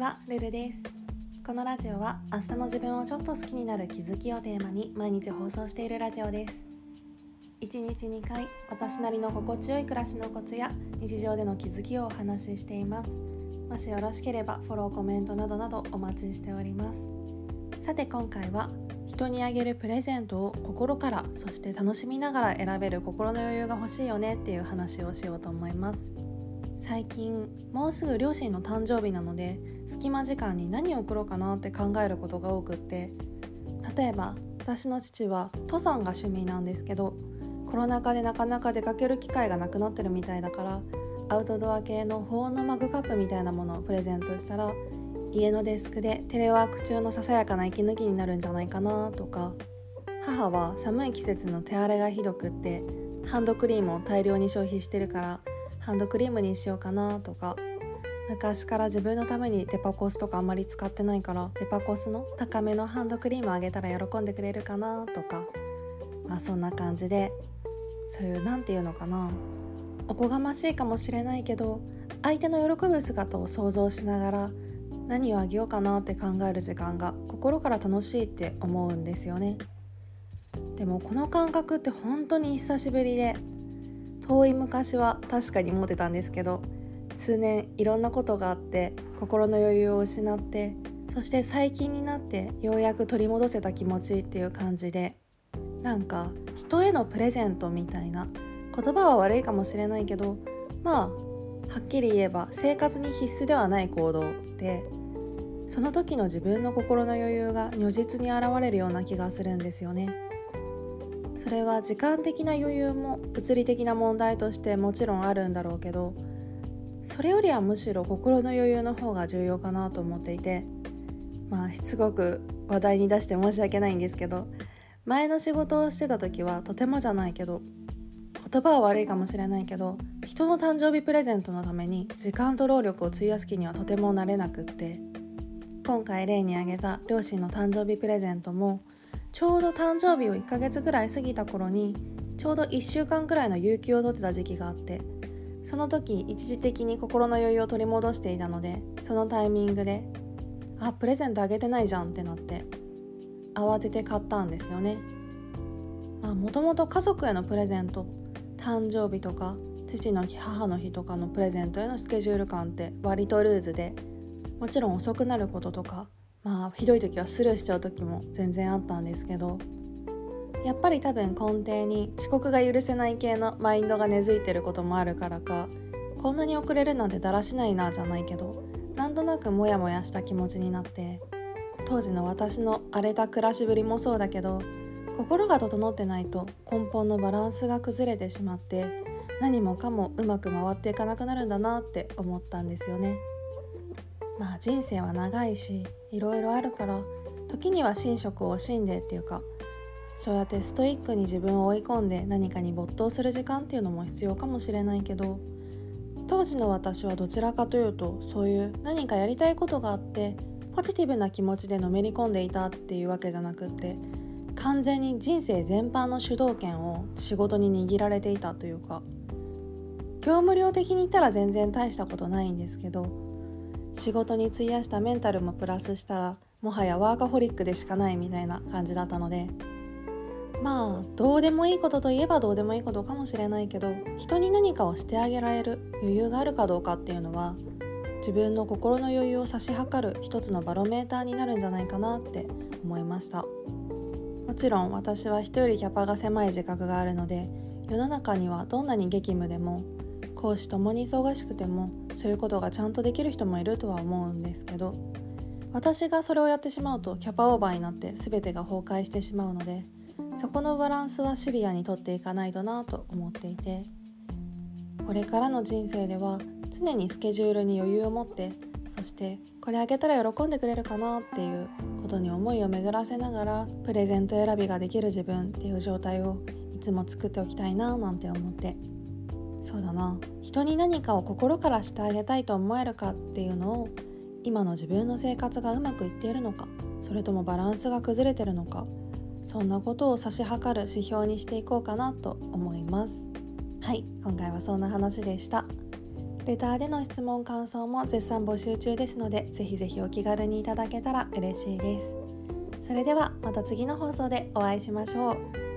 はルルです。このラジオは明日の自分をちょっと好きになる気づきをテーマに毎日放送しているラジオです。1日2回私なりの心地よい暮らしのコツや日常での気づきをお話ししています。もしよろしければフォローコメントなどなどお待ちしております。さて今回は人にあげるプレゼントを心からそして楽しみながら選べる心の余裕が欲しいよねっていう話をしようと思います。最近もうすぐ両親の誕生日なので隙間時間に何を送ろうかなって考えることが多くって。例えば私の父は登山が趣味なんですけどコロナ禍でなかなか出かける機会がなくなってるみたいだからアウトドア系の保温のマグカップみたいなものをプレゼントしたら家のデスクでテレワーク中のささやかな息抜きになるんじゃないかなとか。母は寒い季節の手荒れがひどくってハンドクリームを大量に消費してるからハンドクリームにしようかなとか。昔から自分のためにデパコスとかあんまり使ってないからデパコスの高めのハンドクリームあげたら喜んでくれるかなとか。まあそんな感じで。そういう何て言うのかな。おこがましいかもしれないけど相手の喜ぶ姿を想像しながら何をあげようかなって考える時間が心から楽しいって思うんですよね。でもこの感覚って本当に久しぶりで遠い昔は確かに持ってたんですけど数年いろんなことがあって心の余裕を失ってそして最近になってようやく取り戻せた気持ちっていう感じでなんか人へのプレゼントみたいな言葉は悪いかもしれないけどまあはっきり言えば生活に必須ではない行動でその時の自分の心の余裕が如実に現れるような気がするんですよね。それは時間的な余裕も物理的な問題としてもちろんあるんだろうけどそれよりはむしろ心の余裕の方が重要かなと思っていてまあしつこく話題に出して申し訳ないんですけど前の仕事をしてた時はとてもじゃないけど言葉は悪いかもしれないけど人の誕生日プレゼントのために時間と労力を費やす気にはとてもなれなくって今回例に挙げた両親の誕生日プレゼントもちょうど誕生日を1ヶ月ぐらい過ぎた頃にちょうど1週間くらいの有給を取ってた時期があってその時一時的に心の余裕を取り戻していたのでそのタイミングであプレゼントあげてないじゃんってなって慌てて買ったんですよね。もともと家族へのプレゼント誕生日とか父の日母の日とかのプレゼントへのスケジュール感って割とルーズでもちろん遅くなることとかまあひどい時はスルーしちゃう時も全然あったんですけどやっぱり多分根底に遅刻が許せない系のマインドが根付いてることもあるからかこんなに遅れるなんてだらしないなじゃないけどなんとなくモヤモヤした気持ちになって当時の私の荒れた暮らしぶりもそうだけど心が整ってないと根本のバランスが崩れてしまって何もかもうまく回っていかなくなるんだなって思ったんですよね。まあ人生は長いしいろいろあるから時には寝食を惜しんでっていうかそうやってストイックに自分を追い込んで何かに没頭する時間っていうのも必要かもしれないけど当時の私はどちらかというとそういう何かやりたいことがあってポジティブな気持ちでのめり込んでいたっていうわけじゃなくって完全に人生全般の主導権を仕事に握られていたというか業務量的に言ったら全然大したことないんですけど仕事に費やしたメンタルもプラスしたらもはやワーカホリックでしかないみたいな感じだったのでまあどうでもいいことといえばどうでもいいことかもしれないけど人に何かをしてあげられる余裕があるかどうかっていうのは自分の心の余裕を差し量る一つのバロメーターになるんじゃないかなって思いました。もちろん私は人よりキャパが狭い自覚があるので世の中にはどんなに激務でも講師ともに忙しくてもそういうことがちゃんとできる人もいるとは思うんですけど私がそれをやってしまうとキャパオーバーになって全てが崩壊してしまうのでそこのバランスはシビアにとっていかないとなと思っていてこれからの人生では常にスケジュールに余裕を持ってそしてこれあげたら喜んでくれるかなっていうことに思いを巡らせながらプレゼント選びができる自分っていう状態をいつも作っておきたいななんて思って。そうだな。人に何かを心からしてあげたいと思えるかっていうのを今の自分の生活がうまくいっているのか。それともバランスが崩れてるのか。そんなことを差し量る指標にしていこうかなと思います。はい今回はそんな話でした。レターでの質問感想も絶賛募集中ですのでぜひぜひお気軽にいただけたら嬉しいです。それではまた次の放送でお会いしましょう。